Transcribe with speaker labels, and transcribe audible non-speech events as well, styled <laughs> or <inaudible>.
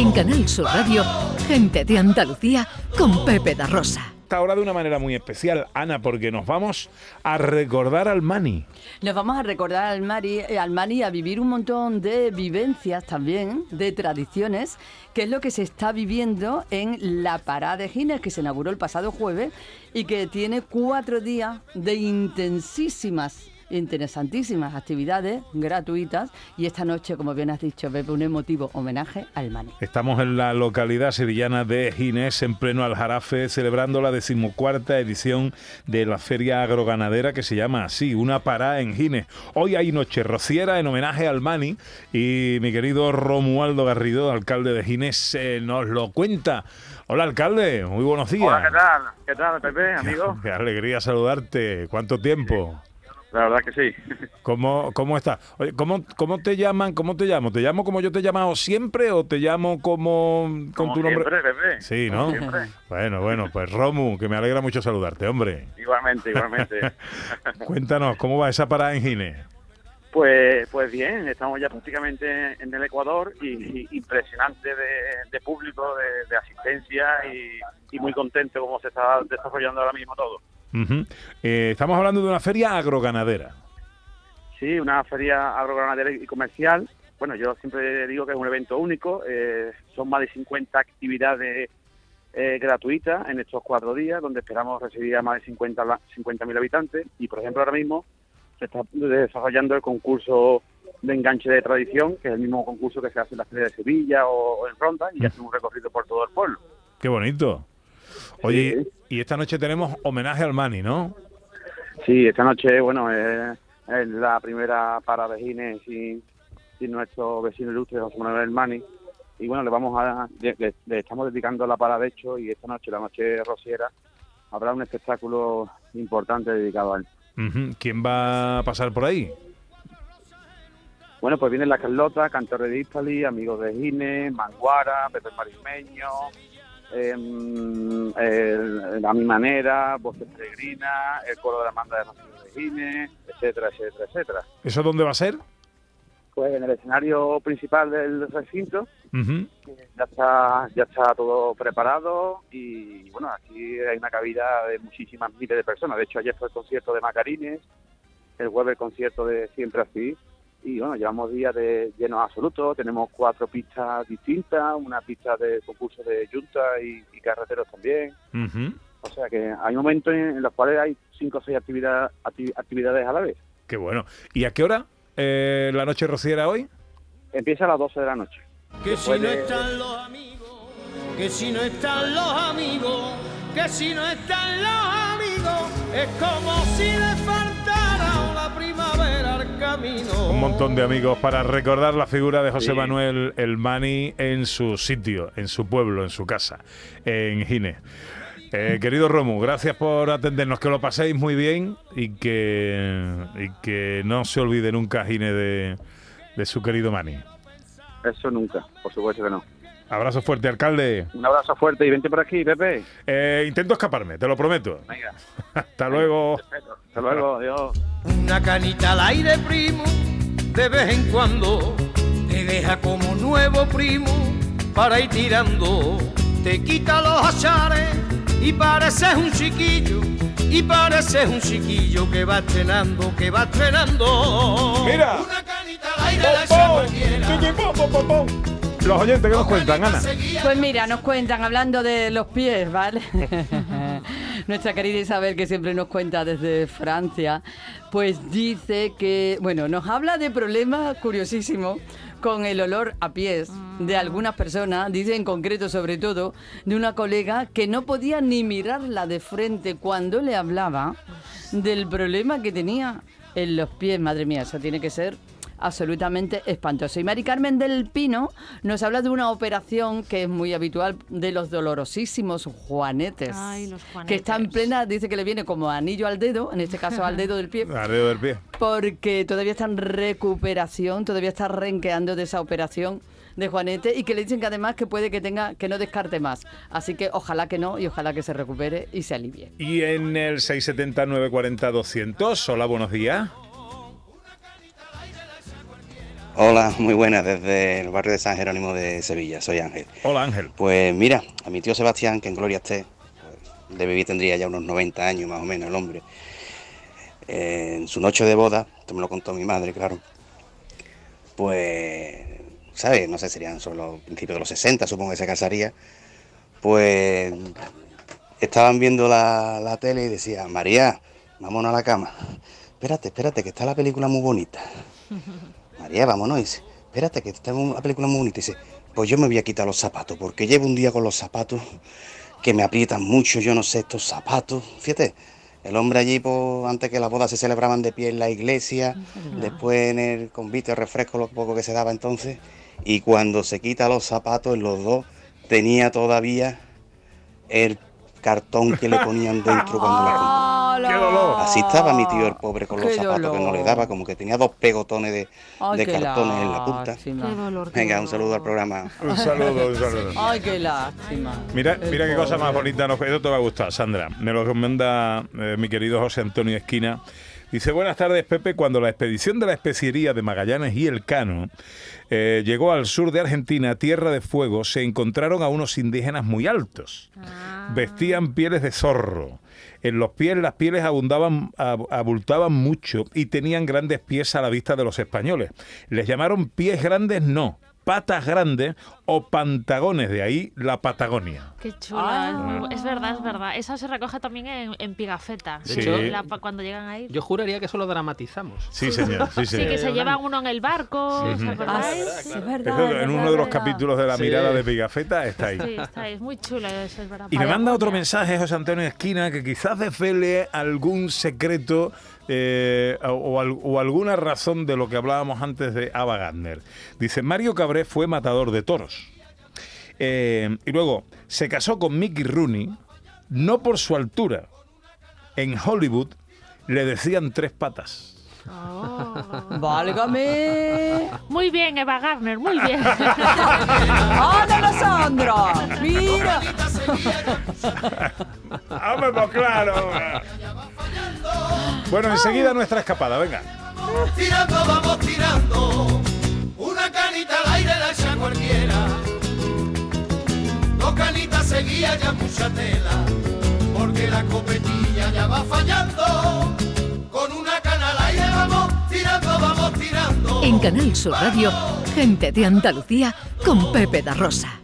Speaker 1: En Canal Sur Radio, gente de Andalucía con Pepe da Rosa
Speaker 2: ahora de una manera muy especial, Ana, porque nos vamos a recordar al Mani.
Speaker 3: Nos vamos a recordar al Mani, eh, al Mani a vivir un montón de vivencias también, de tradiciones, que es lo que se está viviendo en la Parada de Gines, que se inauguró el pasado jueves y que tiene cuatro días de intensísimas interesantísimas actividades gratuitas y esta noche, como bien has dicho, Pepe, un emotivo homenaje al Mani.
Speaker 2: Estamos en la localidad sevillana de Ginés, en pleno Aljarafe, celebrando la decimocuarta edición de la Feria Agroganadera que se llama así, una parada en Ginés. Hoy hay noche rociera en homenaje al Mani y mi querido Romualdo Garrido, alcalde de Ginés, nos lo cuenta. Hola, alcalde, muy buenos días.
Speaker 4: Hola, ¿qué tal? ¿Qué tal, Pepe, amigo? <laughs>
Speaker 2: Qué alegría saludarte. ¿Cuánto tiempo?
Speaker 4: La verdad que sí.
Speaker 2: ¿Cómo, cómo estás? ¿cómo, ¿Cómo te llaman? ¿Cómo te llamo? ¿Te llamo como yo te he llamado siempre o te llamo como con tu nombre?
Speaker 4: Siempre, bebé.
Speaker 2: Sí, ¿no? Bueno, bueno, pues Romu, que me alegra mucho saludarte, hombre.
Speaker 4: Igualmente, igualmente. <laughs>
Speaker 2: Cuéntanos, ¿cómo va esa parada en Gine?
Speaker 4: Pues, pues bien, estamos ya prácticamente en el Ecuador y, impresionante de, público, de, asistencia y, y muy contento como se está desarrollando ahora mismo todo.
Speaker 2: Eh, estamos hablando de una feria agroganadera.
Speaker 4: Sí, una feria agroganadera y comercial. Bueno, yo siempre digo que es un evento único. Eh, son más de 50 actividades eh, gratuitas en estos cuatro días, donde esperamos recibir a más de 50.000 50 habitantes. Y, por ejemplo, ahora mismo se está desarrollando el concurso de enganche de tradición, que es el mismo concurso que se hace en la Feria de Sevilla o, en Ronda, y mm. hace un recorrido por todo el pueblo.
Speaker 2: Qué bonito. Oye, y esta noche tenemos homenaje al Mani, ¿no?
Speaker 4: Sí, esta noche, bueno, es, la primera parada de sin, nuestro vecino ilustre José Manuel Mani. Y bueno, le vamos a le, estamos dedicando la parada de hecho y esta noche, la noche rociera, habrá un espectáculo importante dedicado a él.
Speaker 2: ¿Quién va a pasar por ahí?
Speaker 4: Bueno, pues viene la Carlota, Cantor de Dispali, amigos de Gine, Manguara, Pepe Marismeño, eh, a mi manera, Voces Peregrinas, el coro de la banda de Rocío de Gine, etcétera, etcétera, etcétera.
Speaker 2: ¿Eso dónde va a ser?
Speaker 4: Pues en el escenario principal del recinto. Ya está ya está todo preparado y bueno, aquí hay una cabida de muchísimas miles de personas. De hecho, ayer fue el concierto de Macarines, el jueves el concierto de Siempre Así y bueno, llevamos días de llenos absolutos, tenemos cuatro pistas distintas, una pista de concurso de junta y, carreteros también. O sea que hay momentos en, los cuales hay cinco o seis actividad, actividades a la vez.
Speaker 2: Qué bueno. ¿Y a qué hora eh, la noche rociera hoy?
Speaker 4: Empieza a las 12 de la noche.
Speaker 5: Que si no están los amigos, que si no están los amigos, que si no están los amigos, es como si le camino.
Speaker 2: Un montón de amigos para recordar la figura de José Manuel El Mani en su sitio, en su pueblo, en su casa, en Gine. Eh, querido Romu, gracias por atendernos, que lo paséis muy bien y que, y que no se olvide nunca Gine de, de su querido Mani.
Speaker 4: Eso nunca, por supuesto que no.
Speaker 2: Abrazo fuerte, alcalde.
Speaker 4: Un abrazo fuerte y vente por aquí, Pepe.
Speaker 2: Eh, intento escaparme, te lo prometo.
Speaker 4: Venga. <laughs>
Speaker 2: Hasta luego.
Speaker 4: Hasta luego, adiós.
Speaker 5: Una canita al aire, primo, de vez en cuando te deja como nuevo primo para ir tirando. Te quita los achares y pareces un chiquillo. Y pareces un chiquillo que va estrenando, que va estrenando.
Speaker 2: Mira.
Speaker 5: Una canita al aire, la
Speaker 2: los oyentes, ¿qué nos cuentan, Ana?
Speaker 3: Pues mira, nos cuentan, hablando de los pies, ¿vale? <laughs> Nuestra querida Isabel, que siempre nos cuenta desde Francia, pues dice que, bueno, nos habla de problemas curiosísimos con el olor a pies de algunas personas, dice en concreto sobre todo de una colega que no podía ni mirarla de frente cuando le hablaba del problema que tenía en los pies. Madre mía, eso tiene que ser absolutamente espantoso. Y Mari Carmen del Pino nos habla de una operación que es muy habitual de los dolorosísimos juanetes. Que está en plena, dice que le viene como anillo al dedo, en este caso al dedo del pie. <laughs>
Speaker 2: al dedo del pie.
Speaker 3: Porque todavía está en recuperación, todavía está renqueando de esa operación de Juanete y que le dicen que además que puede que tenga que no descarte más. Así que ojalá que no y ojalá que se recupere y se alivie.
Speaker 2: Y en el 670 940 200, hola, buenos días.
Speaker 6: Hola, muy buenas, desde el barrio de San Jerónimo de Sevilla, soy Ángel.
Speaker 2: Hola Ángel.
Speaker 6: Pues mira, a mi tío Sebastián, que en gloria esté, pues, de vivir tendría ya unos 90 años más o menos el hombre. Eh, en su noche de boda, esto me lo contó mi madre, claro, pues, ¿sabes? No sé, serían sobre los principios de los 60, supongo que se casaría. Pues estaban viendo la, la tele y decía, María, vámonos a la cama. Espérate, espérate, que está la película muy bonita. <laughs> María, vámonos. Dice, espérate, que está la película muy bonita. Dice, pues yo me voy a quitar los zapatos, porque llevo un día con los zapatos que me aprietan mucho, yo no sé, estos zapatos. Fíjate, el hombre allí, pues, antes que las bodas se celebraban de pie en la iglesia, después en el convite, el refresco, lo poco que se daba entonces, y cuando se quita los zapatos, en los dos, tenía todavía el cartón que le ponían dentro cuando la <laughs> <laughs>
Speaker 2: ¡Qué dolor!
Speaker 6: Así estaba mi tío el pobre con los zapatos que no le daba, como que tenía dos pegotones de,
Speaker 3: Ay,
Speaker 6: de
Speaker 3: qué
Speaker 6: cartones en la punta.
Speaker 3: lástima.
Speaker 7: Qué dolor. qué
Speaker 6: Venga, un saludo al programa.
Speaker 2: Un saludo, un saludo.
Speaker 3: Ay, qué lástima.
Speaker 2: Mira,
Speaker 3: El
Speaker 2: mira qué cosa más bonita nos Esto te va a gustar, Sandra. Me lo recomienda eh, mi querido José Antonio Esquina. Dice, buenas tardes, Pepe. Cuando la expedición de la especiería de Magallanes y Elcano eh, llegó al sur de Argentina, Tierra de Fuego, se encontraron a unos indígenas muy altos. Vestían pieles de zorro. En los pies las pieles abundaban, ab- abultaban mucho y tenían grandes pies a la vista de los españoles. Les llamaron pies grandes, no, patas grandes o pantagones, de ahí la Patagonia.
Speaker 7: Qué chula.
Speaker 3: Ah.
Speaker 7: Es, verdad, es verdad. Eso se recoge también en, en Pigafetta. La- cuando llegan ahí.
Speaker 8: Yo juraría que eso lo dramatizamos.
Speaker 2: Sí, señor, sí,
Speaker 7: que se llevan uno en el barco. ¿os
Speaker 2: Sí.
Speaker 3: Ah,
Speaker 7: acordáis?
Speaker 3: sí, es verdad.
Speaker 2: Eso,
Speaker 3: es
Speaker 2: en
Speaker 3: verdad,
Speaker 2: uno de los
Speaker 3: verdad.
Speaker 2: capítulos de la
Speaker 8: Sí.
Speaker 2: mirada de Pigafetta está ahí.
Speaker 7: Sí, está ahí. Es muy chulo eso, es verdad.
Speaker 2: Y me manda otro mensaje, José Antonio Esquina, que quizás desvele algún secreto eh, o, o al- o alguna razón de lo que hablábamos antes de Ava Gardner. Dice, Mario Fue matador de toros. Eh, y luego, se casó con Mickey Rooney, no por su altura. En Hollywood le decían tres patas.
Speaker 7: Oh. <laughs>
Speaker 3: Válgame.
Speaker 7: Muy bien, Eva Gardner, muy bien. <laughs>
Speaker 3: ¡Anda, Sandra! ¡Mira! <laughs>
Speaker 2: ¡Hombre, pues claro! Bueno, enseguida nuestra escapada, venga.
Speaker 5: tirando, vamos tirando. Cualquiera. Dos canitas seguía ya mucha tela. Porque la copetilla ya va fallando. Con una cana al aire vamos tirando, vamos tirando.
Speaker 1: En Canal Sur Radio, gente de Andalucía con Pepe da Rosa.